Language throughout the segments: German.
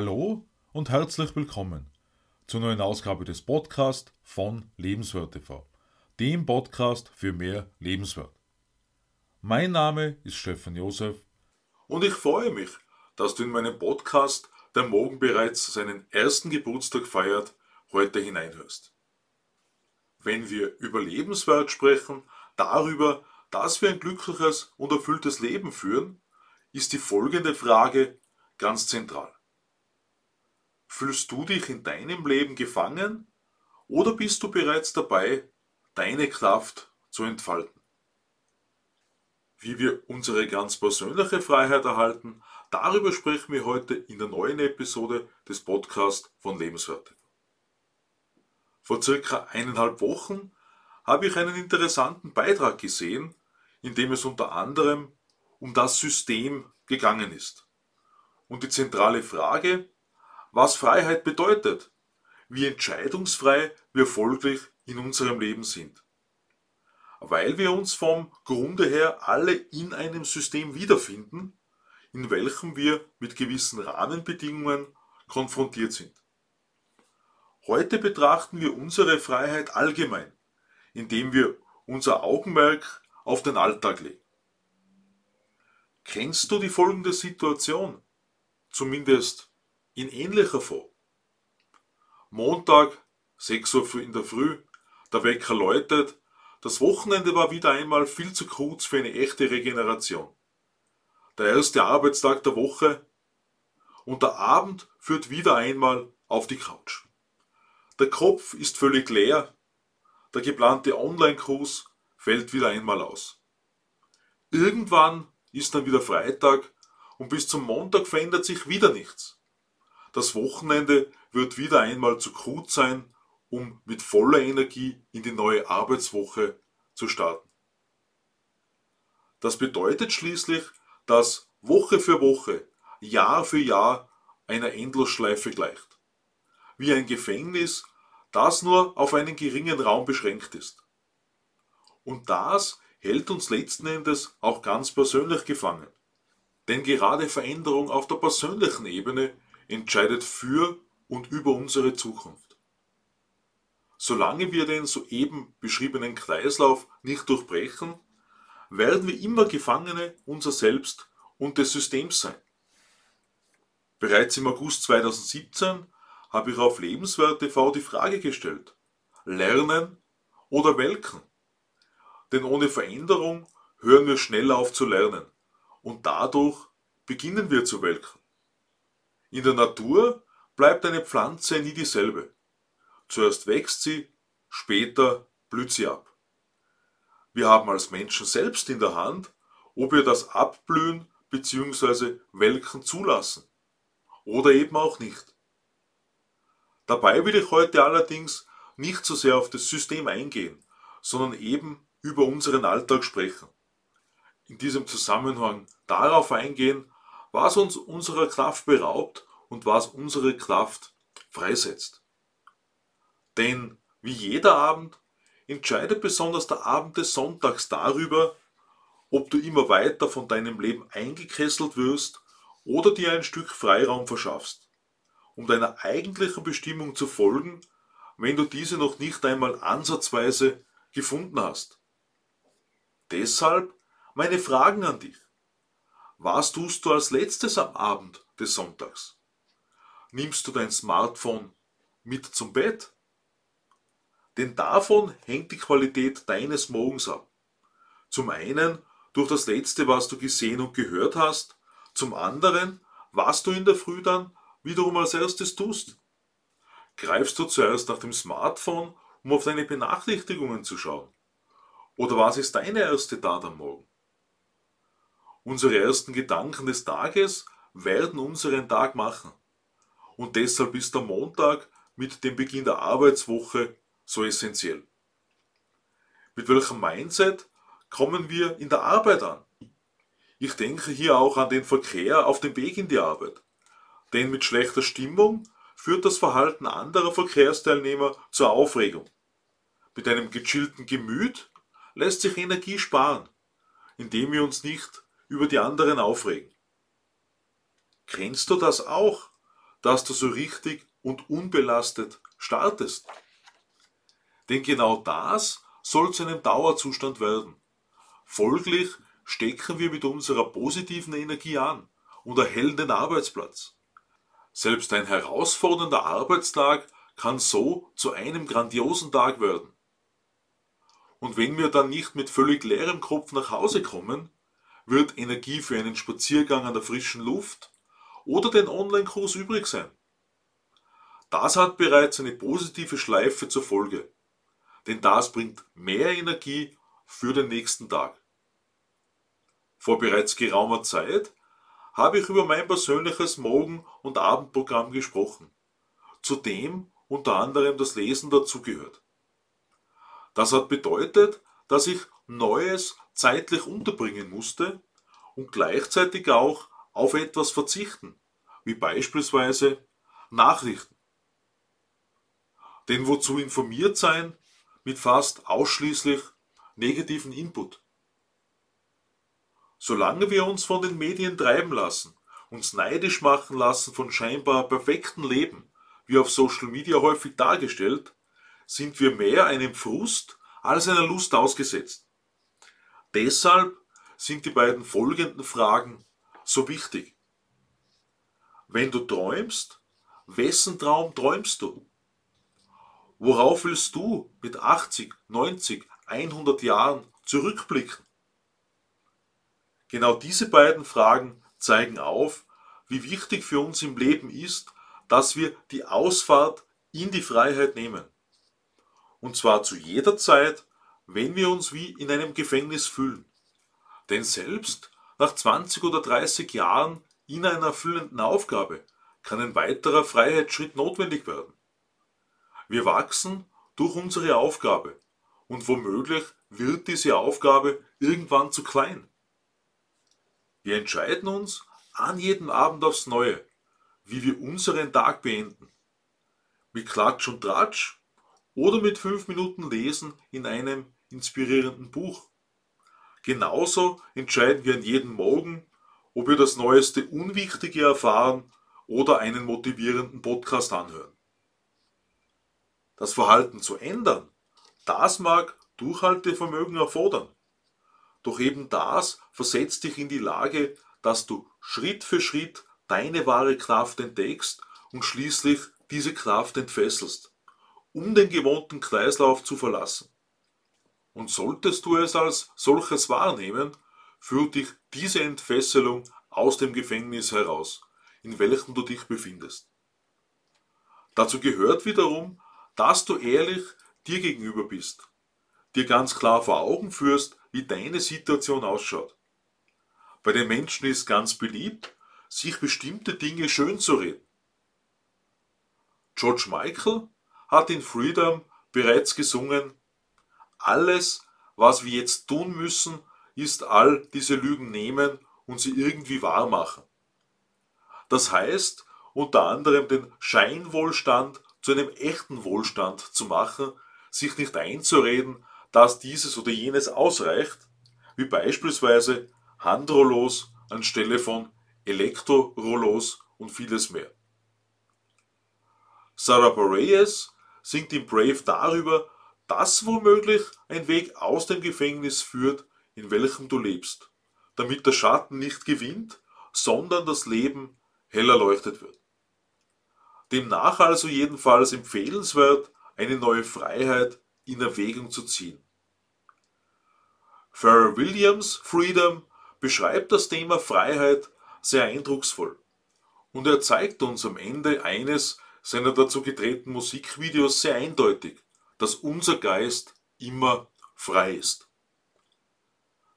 Hallo und herzlich willkommen zur neuen Ausgabe des Podcasts von Lebenswert TV, dem Podcast für mehr Lebenswert. Mein Name ist Stefan Josef und ich freue mich, dass du in meinen Podcast, der morgen bereits seinen ersten Geburtstag feiert, heute hineinhörst. Wenn wir über Lebenswert sprechen, darüber, dass wir ein glückliches und erfülltes Leben führen, ist die folgende Frage ganz zentral. Fühlst du dich in deinem Leben gefangen oder bist du bereits dabei, deine Kraft zu entfalten? Wie wir unsere ganz persönliche Freiheit erhalten, darüber sprechen wir heute in der neuen Episode des Podcasts von Lebenswerte. Vor circa eineinhalb Wochen habe ich einen interessanten Beitrag gesehen, in dem es unter anderem um das System gegangen ist. Und die zentrale Frage, was Freiheit bedeutet, wie entscheidungsfrei wir folglich in unserem Leben sind. Weil wir uns vom Grunde her alle in einem System wiederfinden, in welchem wir mit gewissen Rahmenbedingungen konfrontiert sind. Heute betrachten wir unsere Freiheit allgemein, indem wir unser Augenmerk auf den Alltag legen. Kennst du die folgende Situation? Zumindest in ähnlicher Form. Montag, 6 Uhr in der Früh, der Wecker läutet, das Wochenende war wieder einmal viel zu kurz für eine echte Regeneration. Der erste Arbeitstag der Woche und der Abend führt wieder einmal auf die Couch. Der Kopf ist völlig leer, der geplante Online-Kurs fällt wieder einmal aus. Irgendwann ist dann wieder Freitag und bis zum Montag verändert sich wieder nichts. Das Wochenende wird wieder einmal zu kurz sein, um mit voller Energie in die neue Arbeitswoche zu starten. Das bedeutet schließlich, dass Woche für Woche, Jahr für Jahr einer Endlosschleife gleicht. Wie ein Gefängnis, das nur auf einen geringen Raum beschränkt ist. Und das hält uns letzten Endes auch ganz persönlich gefangen. Denn gerade Veränderung auf der persönlichen Ebene entscheidet für und über unsere Zukunft. Solange wir den soeben beschriebenen Kreislauf nicht durchbrechen, werden wir immer Gefangene unser Selbst und des Systems sein. Bereits im August 2017 habe ich auf Lebenswert TV die Frage gestellt, lernen oder welken? Denn ohne Veränderung hören wir schnell auf zu lernen und dadurch beginnen wir zu welken. In der Natur bleibt eine Pflanze nie dieselbe. Zuerst wächst sie, später blüht sie ab. Wir haben als Menschen selbst in der Hand, ob wir das Abblühen bzw. Welken zulassen oder eben auch nicht. Dabei will ich heute allerdings nicht so sehr auf das System eingehen, sondern eben über unseren Alltag sprechen in diesem Zusammenhang darauf eingehen, was uns unserer Kraft beraubt und was unsere Kraft freisetzt. Denn wie jeder Abend entscheidet besonders der Abend des Sonntags darüber, ob du immer weiter von deinem Leben eingekesselt wirst oder dir ein Stück Freiraum verschaffst, um deiner eigentlichen Bestimmung zu folgen, wenn du diese noch nicht einmal ansatzweise gefunden hast. Deshalb meine Fragen an dich. Was tust du als letztes am Abend des Sonntags? Nimmst du dein Smartphone mit zum Bett? Denn davon hängt die Qualität deines Morgens ab. Zum einen durch das Letzte, was du gesehen und gehört hast, zum anderen, was du in der Früh dann wiederum als erstes tust. Greifst du zuerst nach dem Smartphone, um auf deine Benachrichtigungen zu schauen? Oder was ist deine erste Tat am Morgen? Unsere ersten Gedanken des Tages werden unseren Tag machen. Und deshalb ist der Montag mit dem Beginn der Arbeitswoche so essentiell. Mit welchem Mindset kommen wir in der Arbeit an? Ich denke hier auch an den Verkehr auf dem Weg in die Arbeit. Denn mit schlechter Stimmung führt das Verhalten anderer Verkehrsteilnehmer zur Aufregung. Mit einem gechillten Gemüt lässt sich Energie sparen, indem wir uns nicht über die anderen aufregen. Kennst du das auch, dass du so richtig und unbelastet startest. Denn genau das soll zu einem Dauerzustand werden. Folglich stecken wir mit unserer positiven Energie an und erhellen den Arbeitsplatz. Selbst ein herausfordernder Arbeitstag kann so zu einem grandiosen Tag werden. Und wenn wir dann nicht mit völlig leerem Kopf nach Hause kommen, wird Energie für einen Spaziergang an der frischen Luft oder den Online-Kurs übrig sein. Das hat bereits eine positive Schleife zur Folge, denn das bringt mehr Energie für den nächsten Tag. Vor bereits geraumer Zeit habe ich über mein persönliches Morgen- und Abendprogramm gesprochen, zu dem unter anderem das Lesen dazugehört. Das hat bedeutet, dass ich Neues zeitlich unterbringen musste und gleichzeitig auch auf etwas verzichten, wie beispielsweise Nachrichten. Denn wozu informiert sein mit fast ausschließlich negativen Input? Solange wir uns von den Medien treiben lassen, uns neidisch machen lassen von scheinbar perfekten Leben, wie auf Social Media häufig dargestellt, sind wir mehr einem Frust als einer Lust ausgesetzt. Deshalb sind die beiden folgenden Fragen so wichtig. Wenn du träumst, wessen Traum träumst du? Worauf willst du mit 80, 90, 100 Jahren zurückblicken? Genau diese beiden Fragen zeigen auf, wie wichtig für uns im Leben ist, dass wir die Ausfahrt in die Freiheit nehmen. Und zwar zu jeder Zeit, wenn wir uns wie in einem Gefängnis fühlen. Denn selbst nach 20 oder 30 Jahren in einer erfüllenden Aufgabe kann ein weiterer Freiheitsschritt notwendig werden. Wir wachsen durch unsere Aufgabe und womöglich wird diese Aufgabe irgendwann zu klein. Wir entscheiden uns an jedem Abend aufs Neue, wie wir unseren Tag beenden. Mit Klatsch und Tratsch oder mit fünf Minuten Lesen in einem inspirierenden Buch. Genauso entscheiden wir an jedem Morgen, ob wir das neueste Unwichtige erfahren oder einen motivierenden Podcast anhören. Das Verhalten zu ändern, das mag Durchhaltevermögen erfordern. Doch eben das versetzt dich in die Lage, dass du Schritt für Schritt deine wahre Kraft entdeckst und schließlich diese Kraft entfesselst, um den gewohnten Kreislauf zu verlassen. Und solltest du es als solches wahrnehmen, führt dich diese Entfesselung aus dem Gefängnis heraus, in welchem du dich befindest. Dazu gehört wiederum, dass du ehrlich dir gegenüber bist, dir ganz klar vor Augen führst, wie deine Situation ausschaut. Bei den Menschen ist ganz beliebt, sich bestimmte Dinge schön zu reden. George Michael hat in Freedom bereits gesungen, alles, was wir jetzt tun müssen, ist all diese Lügen nehmen und sie irgendwie wahr machen. Das heißt, unter anderem den Scheinwohlstand zu einem echten Wohlstand zu machen, sich nicht einzureden, dass dieses oder jenes ausreicht, wie beispielsweise Handrollos anstelle von Elektrorollos und vieles mehr. Sarah Bareilles singt in Brave darüber, dass womöglich ein Weg aus dem Gefängnis führt, in welchem du lebst, damit der Schatten nicht gewinnt, sondern das Leben hell erleuchtet wird. Demnach also jedenfalls empfehlenswert, eine neue Freiheit in Erwägung zu ziehen. Pharrell Williams Freedom beschreibt das Thema Freiheit sehr eindrucksvoll und er zeigt uns am Ende eines seiner dazu gedrehten Musikvideos sehr eindeutig, dass unser Geist immer frei ist.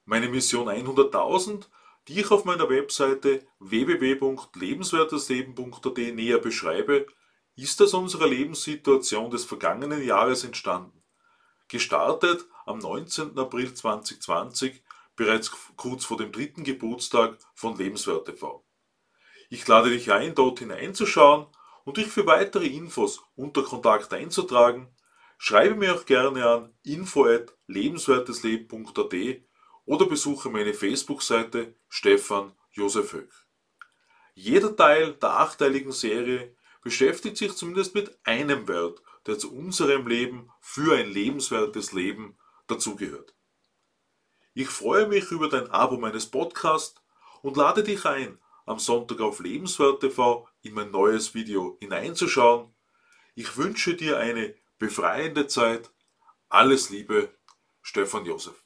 Meine Mission 100.000, die ich auf meiner Webseite www.lebenswertesleben.at näher beschreibe, ist aus unserer Lebenssituation des vergangenen Jahres entstanden. Gestartet am 19. April 2020, bereits kurz vor dem dritten Geburtstag von Lebenswert TV. Ich lade dich ein, dort hineinzuschauen und dich für weitere Infos unter Kontakt einzutragen. Schreibe mir auch gerne an info@lebenswertesleben.at oder besuche meine Facebook-Seite Stefan Josef Höck. Jeder Teil der achteiligen Serie beschäftigt sich zumindest mit einem Wert, der zu unserem Leben für ein lebenswertes Leben dazugehört. Ich freue mich über dein Abo meines Podcasts und lade dich ein, am Sonntag auf Lebenswert TV in mein neues Video hineinzuschauen. Ich wünsche dir eine befreiende Zeit. Alles Liebe, Stefan Josef.